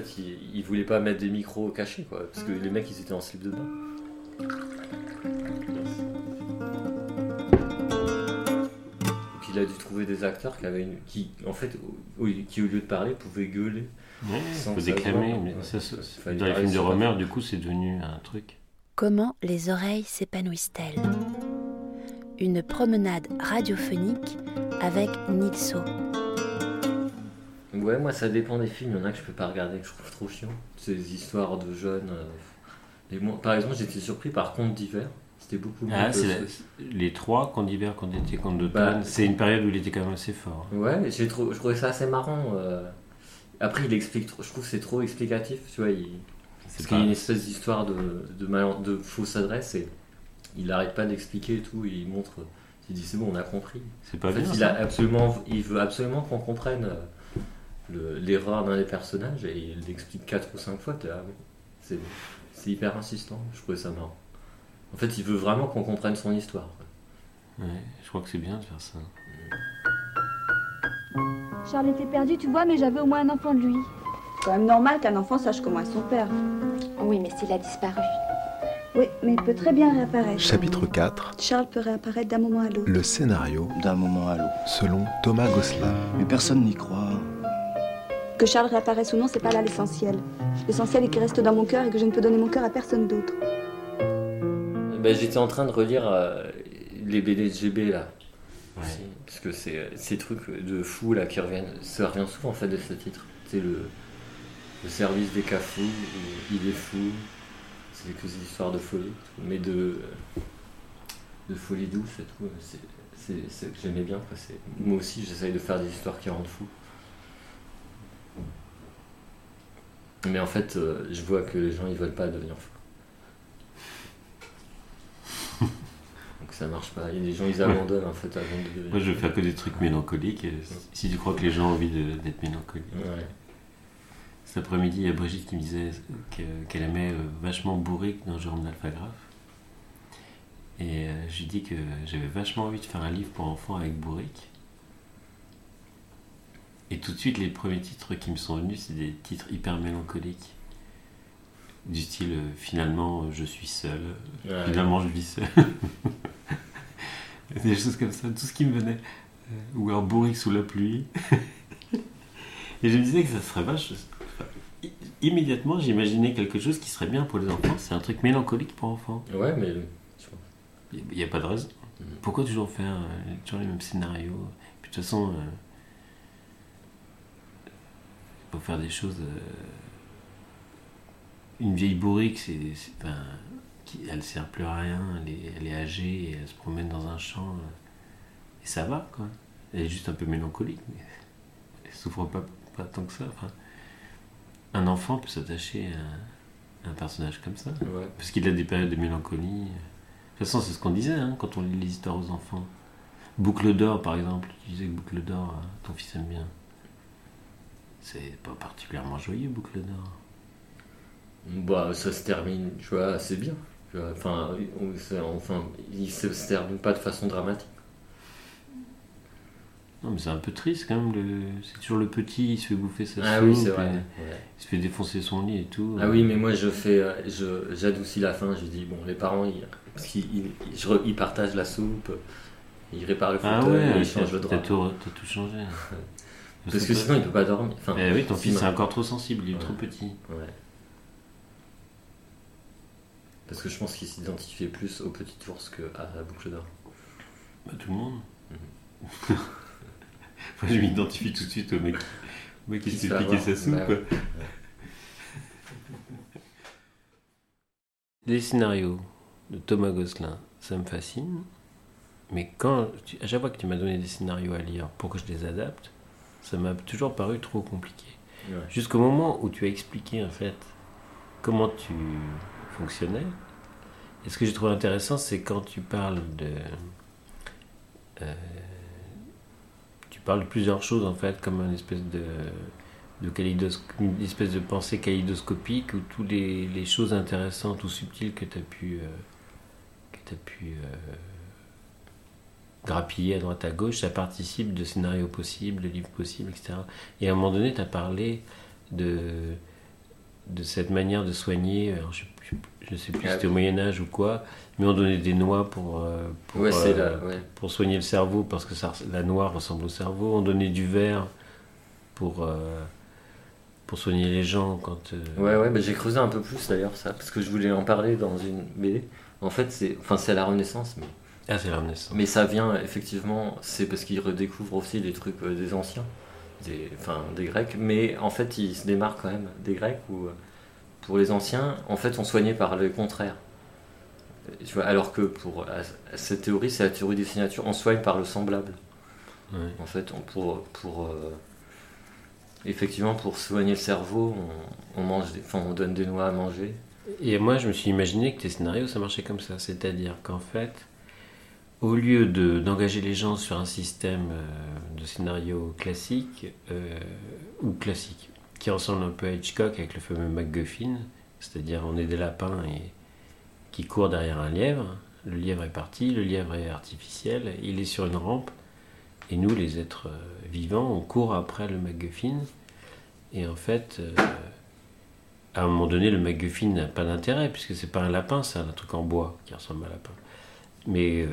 fait, il, il voulait pas mettre des micros cachés, quoi. Parce que les mecs, ils étaient en slip de bain. Puis il a dû trouver des acteurs qui avaient une, qui, en fait, au, qui au lieu de parler, pouvaient gueuler. Ouais, Sans faut déclamer. ouais. Mais ça, ça- Fallait dans les films de Romer, du coup, c'est devenu un truc. Comment les oreilles s'épanouissent-elles? Une promenade radiophonique avec Nilso. Ouais, moi, ça dépend des films. Il y en a que je peux pas regarder, que je trouve trop chiant. Ces histoires de jeunes. euh, et moi, par exemple, j'étais surpris par Contes d'hiver. C'était beaucoup mieux. Ah, que c'est ce- la- les trois, quand d'hiver, quand était quand d'automne. Bah, c'est une période où il était quand même assez fort. Ouais, j'ai trouvé, je trouvais ça assez marrant. euh. Après, il explique, trop- je trouve que c'est trop explicatif, tu vois. Il... Parce qu'il y a une espèce d'histoire de, de, mal- de fausse adresse et il arrête pas d'expliquer et tout. et il montre, il dit c'est bon, on a compris. C'est pas En fait, bien. il, ça. a absolument, il veut absolument qu'on comprenne euh, le- l'erreur d'un des personnages et il l'explique 4 ou 5 fois. ah oui, c'est hyper insistant, je trouvais ça marrant. En fait, il veut vraiment qu'on comprenne son histoire. Ouais, je crois que c'est bien de faire ça. Charles était perdu, tu vois, mais j'avais au moins un enfant de lui. C'est quand même normal qu'un enfant sache comment est son père. Oui, mais s'il a disparu. Oui, mais il peut très bien réapparaître. Chapitre 4 Charles peut réapparaître d'un moment à l'autre. Le scénario d'un moment à l'autre. selon Thomas Gosselin. Mais personne n'y croit. Que Charles réapparaisse ou non, c'est pas là l'essentiel. L'essentiel est qu'il reste dans mon cœur et que je ne peux donner mon cœur à personne d'autre. Ben, J'étais en train de relire euh, les BD de GB là. Ouais. Parce que c'est euh, ces trucs de fous là qui reviennent. Ça revient souvent en fait de ce titre. C'est le, le service des cafous, ou il est fou. C'est que des histoires de folie. tout. Mais de, de folie douce et tout. C'est c'est- que j'aimais bien. quoi. C'est- Moi aussi j'essaye de faire des histoires qui rendent fou. Mais en fait, euh, je vois que les gens ils veulent pas devenir fous. Donc ça marche pas. Et les gens ils abandonnent en fait avant de devenir Moi, je veux faire que des trucs mélancoliques. et Si tu crois que les gens ont envie d'être mélancoliques. Ouais. Cet après-midi, il y a Brigitte qui me disait que- qu'elle aimait euh, vachement Bourric dans Jérôme d'Alphagraphe. Et euh, je lui dis que j'avais vachement envie de faire un livre pour enfants avec Bourric. Et tout de suite, les premiers titres qui me sont venus, c'est des titres hyper mélancoliques. Du style euh, Finalement, euh, je suis seul. Ouais. Finalement, je vis seul. des choses comme ça, tout ce qui me venait. Euh, Ou alors Bourric sous la pluie. Et je me disais que ça serait vache. Immédiatement, j'imaginais quelque chose qui serait bien pour les enfants. C'est un truc mélancolique pour enfants. Ouais, mais Il n'y a pas de raison. Mhm. Pourquoi toujours faire toujours les mêmes scénarios? Puis de toute façon, faut faire des choses. euh, Une vieille bourrique, c'est, c'est- qui, elle sert plus à rien. Elle est, elle est âgée et elle se promène dans un champ. euh, et ça va, quoi. Elle est juste un peu mélancolique, mais elle souffre pas, pas tant que ça. Enfin, un enfant peut s'attacher à un personnage comme ça. ouais. Parce qu'il a des périodes de mélancolie. De toute façon, c'est ce qu'on disait hein, quand on lit les histoires aux enfants. Boucle d'or, par exemple. Tu disais que Boucle d'or, euh, ton fils aime bien. C'est pas particulièrement joyeux, Boucle d'or. Bah, ça se termine, tu vois, assez bien. Tu vois, Enfin, on- enfin, il se, se termine pas de façon dramatique. Non, mais c'est un peu triste quand même. Le... C'est toujours le petit, il se fait bouffer sa Ah soupe. oui, c'est vrai. et ouais. Il se fait défoncer son lit et tout. Ah oui, mais moi je fais, euh, je, j'adoucis la fin. Je dis bon, les parents, ils, parce qu'ils ils, partagent la soupe, ils réparent le Ah fauteuil, ouais, ils changent le t'as drap. tout, t'as tout changé. Parce que sinon, il peut pas dormir. Enfin, Eh oui, ton fils est encore trop sensible, il est Ouais. trop petit. Ouais. Parce que je pense qu'il s'identifiait plus au petit ours que à la boucle d'or. Bah, tout le monde. Mhm. Moi, je m'identifie tout de suite au mec, au mec qui Qui se se fait fait piquer avoir. sa soupe. Bah ouais. Les scénarios de Thomas Gosselin, ça me fascine. Mais quand, tu- à chaque fois que tu m'as donné des scénarios à lire pour que je les adapte, ça m'a toujours paru trop compliqué. Ouais. Jusqu'au moment où tu as expliqué en fait comment tu fonctionnais. Et ce que j'ai trouvé intéressant, c'est quand tu parles de. euh, tu parles de plusieurs choses en fait, comme une espèce de, de une espèce de pensée kaléidoscopique où toutes les, les choses intéressantes ou subtiles que tu as pu, euh, que pu euh, grappiller à droite à gauche, ça participe de scénarios possibles, de livres possibles, etc. Et à un moment donné, tu as parlé de, de cette manière de soigner. alors, je, je- je sais plus si Ah c'était au oui. Moyen-Âge ou quoi, mais on donnait des noix pour, euh, pour, Ouais, euh. Ouais. pour soigner le cerveau parce que ça, la noix ressemble au cerveau. On donnait du verre pour, euh, pour soigner les gens quand. Ouais, ouais, bah, j'ai creusé un peu plus d'ailleurs ça, parce que je voulais en parler dans une BD. En fait, c'est enfin, c'est à la Renaissance, mais, Ah, c'est mais ça vient effectivement, c'est parce qu'ils redécouvrent aussi les trucs euh, des anciens, des, enfin des Grecs, mais en fait, ils se démarquent quand même des Grecs où, euh, pour les anciens, en fait, on soignait par le contraire. Tu vois, alors que pour cette théorie, c'est la théorie des signatures, on soigne par le semblable. En fait, on, pour, pour euh, effectivement pour soigner le cerveau, on, on mange, des, enfin, on donne des noix à manger. Et moi, je me suis imaginé que tes scénarios, ça marchait comme ça. C'est-à-dire qu'en fait, au lieu de- d'engager les gens sur un système euh, de scénario classique, euh, ou classique, qui ressemble un peu à Hitchcock avec le fameux MacGuffin, c'est-à-dire on est des lapins qui courent derrière un lièvre. Le lièvre est parti, le lièvre est artificiel, il est sur une rampe, et nous, les êtres euh, vivants, on court après le MacGuffin. Et en fait, à un moment donné, le MacGuffin n'a pas d'intérêt, puisque c'est pas un lapin, c'est un truc en bois qui ressemble à un lapin. Mais euh,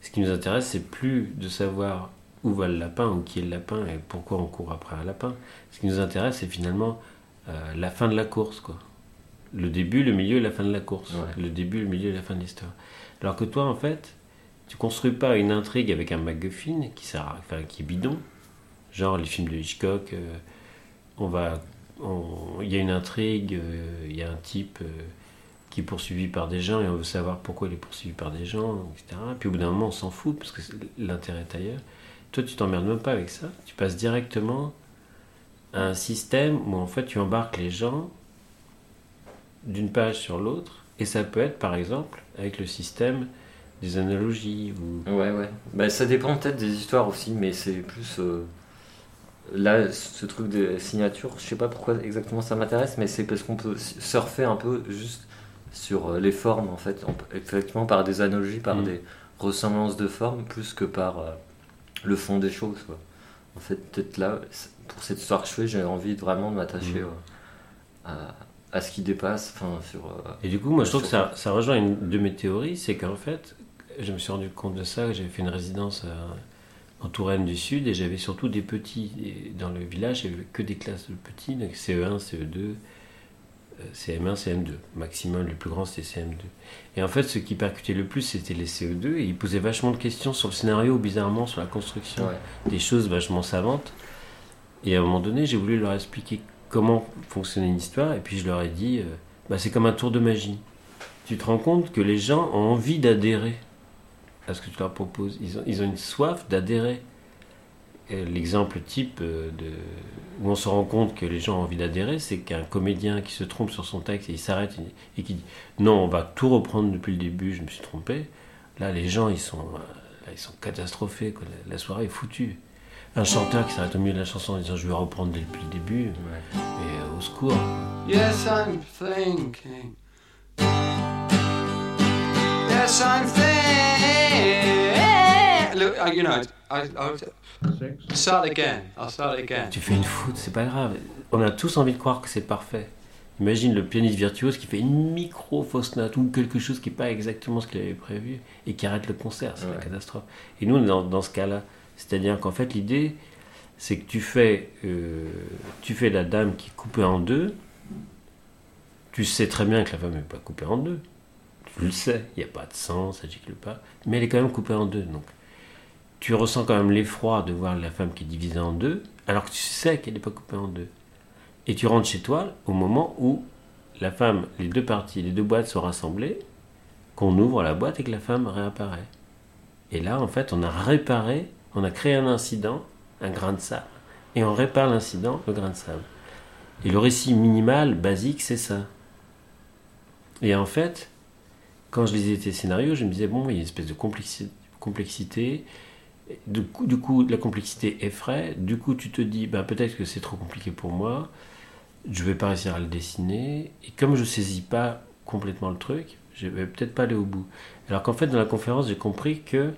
ce qui nous intéresse, c'est plus de savoir où va le lapin ou qui est le lapin et pourquoi on court après un lapin. Ce qui nous intéresse, c'est finalement euh, la fin de la course, quoi. Le début, le milieu et la fin de la course. Ouais. Le début, le milieu et la fin de l'histoire. Alors que toi, en fait, tu construis pas une intrigue avec un MacGuffin qui sert, à- enfin, qui est bidon, genre les films de Hitchcock. euh, on va, il y a une intrigue, il y a un type qui est poursuivi par des gens et on veut savoir pourquoi il est poursuivi par des gens, etc. Puis au bout d'un moment, on s'en fout parce que l'intérêt est ailleurs. Toi, tu t'emmerdes même pas avec ça. Tu passes directement à un système où en fait tu embarques les gens d'une page sur l'autre. Et ça peut être par exemple avec le système des analogies ou Ouais, ouais. Bah, ça dépend peut-être des histoires aussi, mais c'est plus. euh, Là, ce truc de signature, je sais pas pourquoi exactement ça m'intéresse, mais c'est parce qu'on peut surfer un peu juste sur euh, les formes, en fait, effectivement par des analogies, par Mm. des ressemblances de formes, plus que par euh, le fond des choses. Quoi. En fait, peut-être là, pour cette histoire que je fais, j'ai envie de vraiment de m'attacher Mm. euh, à, à ce qui dépasse, enfin, sur. euh, Et du coup, moi, je trouve que ça, ça rejoint une de mes théories, c'est qu'en fait, je me suis rendu compte de ça, j'avais fait une résidence en Touraine du Sud, et j'avais surtout des petits. Et dans le village, avait que des classes de petits, donc CE1, CE2, euh, CM1, CM2. Maximum, le plus grand, c'était CM2. Et en fait, ce qui percutait le plus, c'était les CE2, et ils posaient vachement de questions sur le scénario, bizarrement, sur la construction ouais. des choses vachement savantes. Et à un moment donné, j'ai voulu leur expliquer comment fonctionnait une histoire, et puis je leur ai dit, euh, bah, c'est comme un tour de magie. Tu te rends compte que les gens ont envie d'adhérer à ce que tu leur proposes. Ils ont, ils ont une soif d'adhérer. Et L'exemple type euh, de, où on se rend compte que les gens ont envie d'adhérer, c'est qu'un comédien qui se trompe sur son texte et il s'arrête et qui dit non, on va tout reprendre depuis le début, je me suis trompé. Là, les gens, ils sont, euh, là, ils sont catastrophés. quoi. La, la soirée est foutue. Un chanteur qui s'arrête au milieu de la chanson en disant je vais reprendre depuis le début, mais euh, au secours. Yes, I'm thinking. Yes, I'm thinking. Look, you know, I, I'll start again. I'll start again. Tu fais une faute, c'est pas grave. On a tous envie de croire que c'est parfait. Imagine le pianiste virtuose qui fait une micro fausse note ou quelque chose qui n'est pas exactement ce qu'il avait prévu et qui arrête le concert, c'est la Ouais. catastrophe. Et nous, on est dans, dans ce cas-là. C'est-à-dire qu'en fait, l'idée, c'est que tu fais, euh, tu fais la dame qui est coupée en deux. Tu sais très bien que la femme n'est pas coupée en deux. Tu le sais, il n'y a pas de sang, ça gicle pas. Mais elle est quand même coupée en deux. Donc, tu ressens quand même l'effroi de voir la femme qui est divisée en deux, alors que tu sais qu'elle n'est pas coupée en deux. Et tu rentres chez toi au moment où la femme, les deux parties, les deux boîtes sont rassemblées, qu'on ouvre la boîte et que la femme réapparaît. Et là, en fait, on a réparé, on a créé un incident, un grain de sable, et on répare l'incident, le grain de sable. Et le récit minimal, basique, c'est ça. Et en fait, quand je lisais tes scénarios, je me disais, bon, il y a une espèce de complexi- complexité. Du coup, du coup, la complexité effraie. Du coup, tu te dis, bah, peut-être que c'est trop compliqué pour moi. Je vais pas réussir à le dessiner. Et comme je saisis pas complètement le truc, je vais peut-être pas aller au bout. Alors qu'en fait, dans la conférence, j'ai compris que,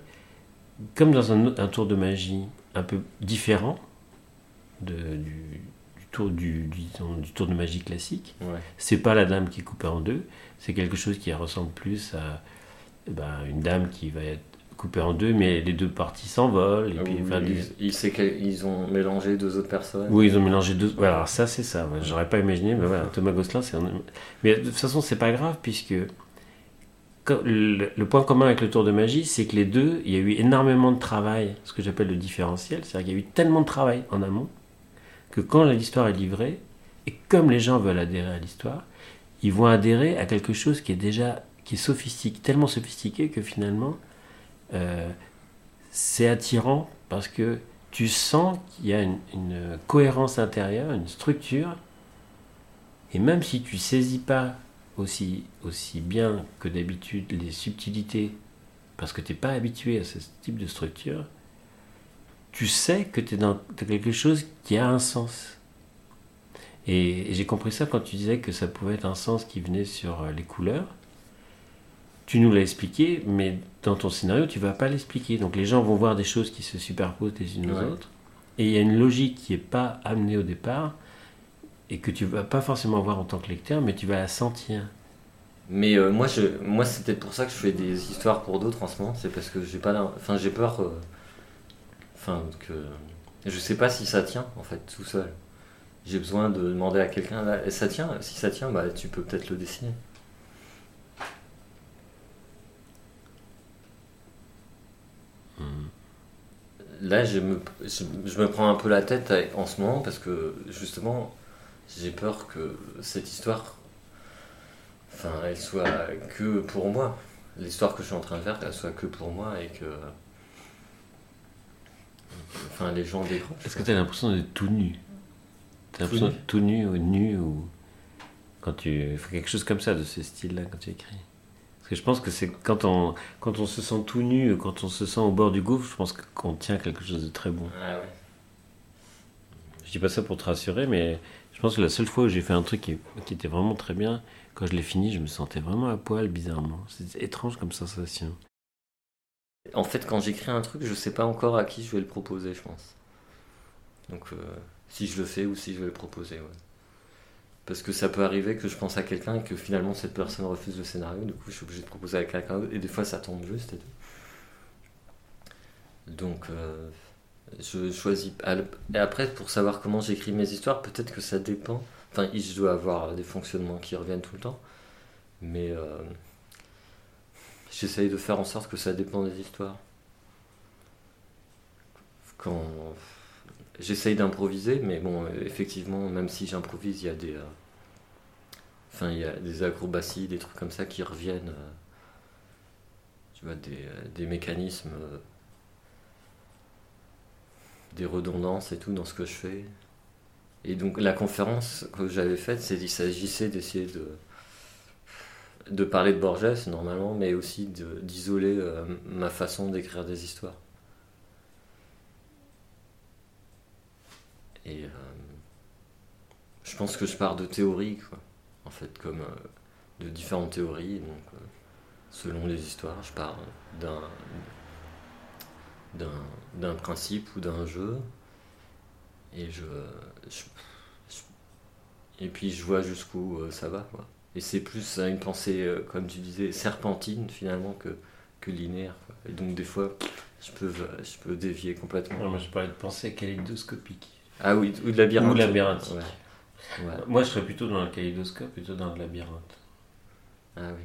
comme dans un, tour de magie un peu différent de- du, du tour du, du, disons, du tour de magie classique. Ouais. C'est pas la dame qui est coupée en deux, c'est quelque chose qui ressemble plus à ben, une dame qui va être coupée en deux, mais les deux parties s'envolent. Et puis, Ou enfin, ils, des- ont mélangé deux autres personnes. Oui, ils ont mélangé deux. Voilà, alors ça, c'est ça. ouais. J'aurais pas imaginé, mais voilà, Thomas Gosselin, c'est un. Mais de toute façon, c'est pas grave, puisque le point commun avec le tour de magie, c'est que les deux, il y a eu énormément de travail, ce que j'appelle le différentiel. C'est-à-dire qu'il y a eu tellement de travail en amont que quand l'histoire est livrée, et comme les gens veulent adhérer à l'histoire, ils vont adhérer à quelque chose qui est déjà qui est sophistiqué, tellement sophistiqué que finalement, euh, c'est attirant parce que tu sens qu'il y a une, cohérence intérieure, une structure, et même si tu saisis pas aussi, aussi bien que d'habitude les subtilités, parce que tu n'es pas habitué à ce type de structure, tu sais que tu es dans quelque chose qui a un sens. Et, et j'ai compris ça quand tu disais que ça pouvait être un sens qui venait sur euh, les couleurs. Tu nous l'as expliqué, mais dans ton scénario, tu vas pas l'expliquer. Donc les gens vont voir des choses qui se superposent les unes Ouais. aux autres. Et il y a une logique qui n'est pas amenée au départ et que tu vas pas forcément voir en tant que lecteur, mais tu vas la sentir. Mais euh, moi, je, moi c'est peut-être pour ça que je fais des histoires pour d'autres en ce moment. C'est parce que j'ai pas, la- enfin, j'ai peur, euh, enfin que, je sais pas si ça tient en fait tout seul. J'ai besoin de demander à quelqu'un, ça tient? Si ça tient, bah tu peux peut-être le dessiner. Là, je me, je, je me prends un peu la tête avec- en ce moment parce que justement, j'ai peur que cette histoire enfin, elle soit que pour moi. L'histoire que je suis en train de faire, qu'elle soit que pour moi et que. Enfin, les gens décrochent. Est-ce que tu as l'impression d'être tout nu? Tu as l'impression d'être tout nu ou nu ou quand tu fais quelque chose comme ça de ce style-là quand tu écris? Parce que je pense que c'est quand on quand on se sent tout nu, quand on se sent au bord du gouffre, je pense qu'on tient quelque chose de très bon. Ah ouais. Je dis pas ça pour te rassurer, mais je pense que la seule fois où j'ai fait un truc qui, qui était vraiment très bien, quand je l'ai fini, je me sentais vraiment à poil bizarrement. C'est étrange comme sensation. En fait, quand j'écris un truc, je sais pas encore à qui je vais le proposer, je pense. Donc, euh, si je le fais ou si je vais le proposer, ouais. Parce que ça peut arriver que je pense à quelqu'un et que finalement cette personne refuse le scénario, du coup je suis obligé de proposer à quelqu'un d'autre, et des fois ça tombe juste et tout. Donc, euh, je choisis. Et après, pour savoir comment j'écris mes histoires, peut-être que ça dépend. Enfin, je dois avoir des fonctionnements qui reviennent tout le temps, mais euh, j'essaye de faire en sorte que ça dépend des histoires. Quand j'essaye d'improviser, mais bon, effectivement, même si j'improvise, il y a des, euh, enfin, il y a des acrobaties, des trucs comme ça qui reviennent. euh, tu vois, des, euh, mécanismes, euh, des redondances et tout dans ce que je fais. Et donc la conférence que j'avais faite, c'est qu'il s'agissait d'essayer de de parler de Borges normalement, mais aussi d'isoler euh, ma façon d'écrire des histoires. Et euh, je pense que je pars de théories, quoi. En fait, comme euh, de différentes théories. Donc, euh, selon les histoires, je pars d'un d'un principe ou d'un jeu. Et je, et puis je vois jusqu'où ça va. Et c'est plus une pensée, comme tu disais, serpentine finalement que, que linéaire. Et donc des fois, je peux, je peux dévier complètement. Non, moi je parlais de pensée kaléidoscopique. Ah oui, ou de labyrinthe. Ou. Ouais. Ouais. Moi je serais plutôt dans le kaléidoscope, plutôt dans le labyrinthe. Ah oui.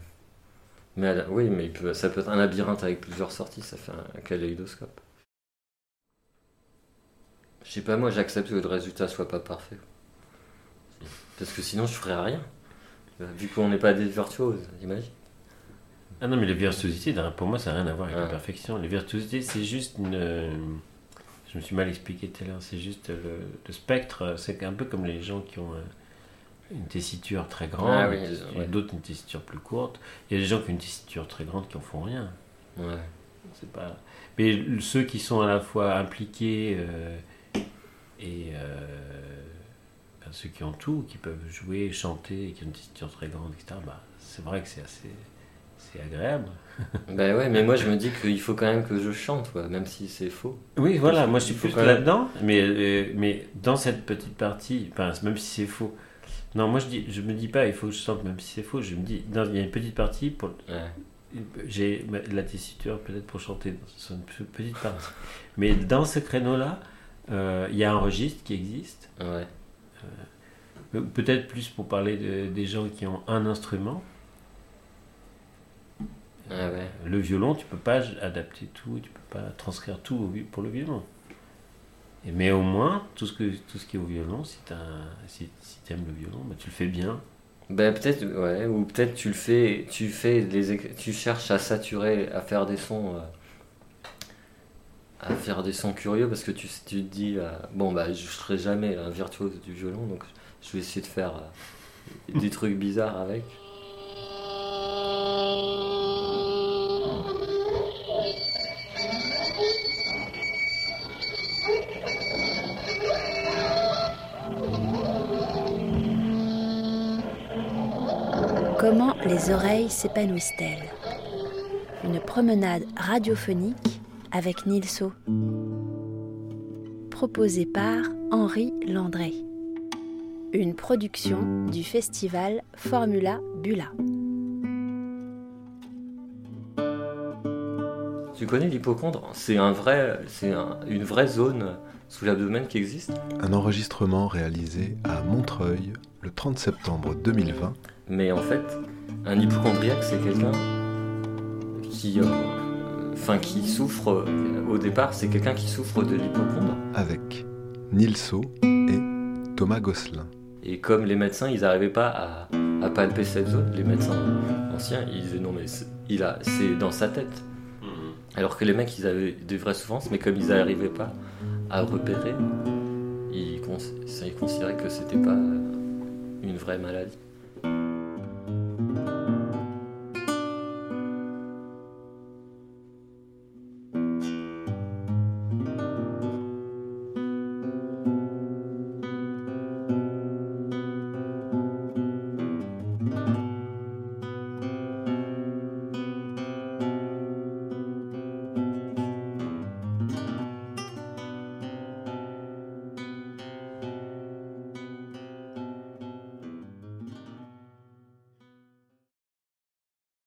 Mais oui, mais peut, ça peut être un labyrinthe avec plusieurs sorties, ça fait un, un kaléidoscope. Je sais pas, moi j'accepte que le résultat soit pas parfait. Parce que sinon je ferais rien. Vu qu'on n'est pas des virtuoses, imagine. Ah non, mais les virtuosités, pour moi, ça n'a rien à voir avec la Ouais. perfection. Les virtuosités, c'est juste une. Je me suis mal expliqué tout à l'heure. C'est juste le, le spectre. C'est un peu comme les gens qui ont euh, une tessiture très grande, Ah oui, et ouais. d'autres une tessiture plus courte. Il y a des gens qui ont une tessiture très grande qui en font rien. Ouais. C'est pas. Mais ceux qui sont à la fois impliqués euh, et euh, ben, ceux qui ont tout, qui peuvent jouer, chanter, et qui ont une tessiture très grande, etc. Bah, c'est vrai que c'est assez, c'est agréable. Ben ouais, mais moi je me dis qu'il faut quand même que je chante, quoi, même si c'est faux. Oui, voilà, moi je suis plus là-dedans, mais, euh, mais dans cette petite partie, enfin, même si c'est faux. Non, moi je dis, je me dis pas, il faut que je chante même si c'est faux. Je me dis, il y a une petite partie pour, Ouais. j'ai la tessiture peut-être pour chanter sur une pe- petite partie. Mais dans ce créneau-là, euh, il y a un registre qui existe. Ouais. Euh, Peut-être plus pour parler de- des gens qui ont un instrument. Ah ouais. Le violon, tu peux pas adapter tout, tu peux pas transcrire tout pour le violon. Mais au moins, tout ce, que, tout ce qui est au violon, si tu si, si aimes le violon, bah, tu le fais bien. Ben peut-être, ouais, ou peut-être tu le fais, tu fais les, éc- tu cherches à saturer, à faire des sons, euh, à faire des sons curieux parce que tu, tu te dis, euh, bon bah je serai jamais un virtuose du violon, donc je vais essayer de faire euh, des trucs bizarres avec. Comment les oreilles s'épanouissent-elles? Une promenade radiophonique avec Nilso. Proposée par Henri Landré. Une production du festival Formula Bula. Tu connais l'hypochondre C'est une vraie zone sous l'abdomen qui existe. Un enregistrement réalisé à Montreuil le 30 septembre 2020 Mais en fait, un hypochondriaque, c'est quelqu'un qui, euh, enfin, qui souffre. euh, au départ, c'est quelqu'un qui souffre de l'hypochondre. avec Nilso et Thomas Gosselin. Et comme les médecins, ils n'arrivaient pas à, à palper cette zone, les médecins anciens, ils disaient non mais il a, c'est dans sa tête. Alors que les mecs, ils avaient des vraies souffrances, mais comme ils n'arrivaient pas à repérer, ils, cons- ils considéraient que c'était pas une vraie maladie.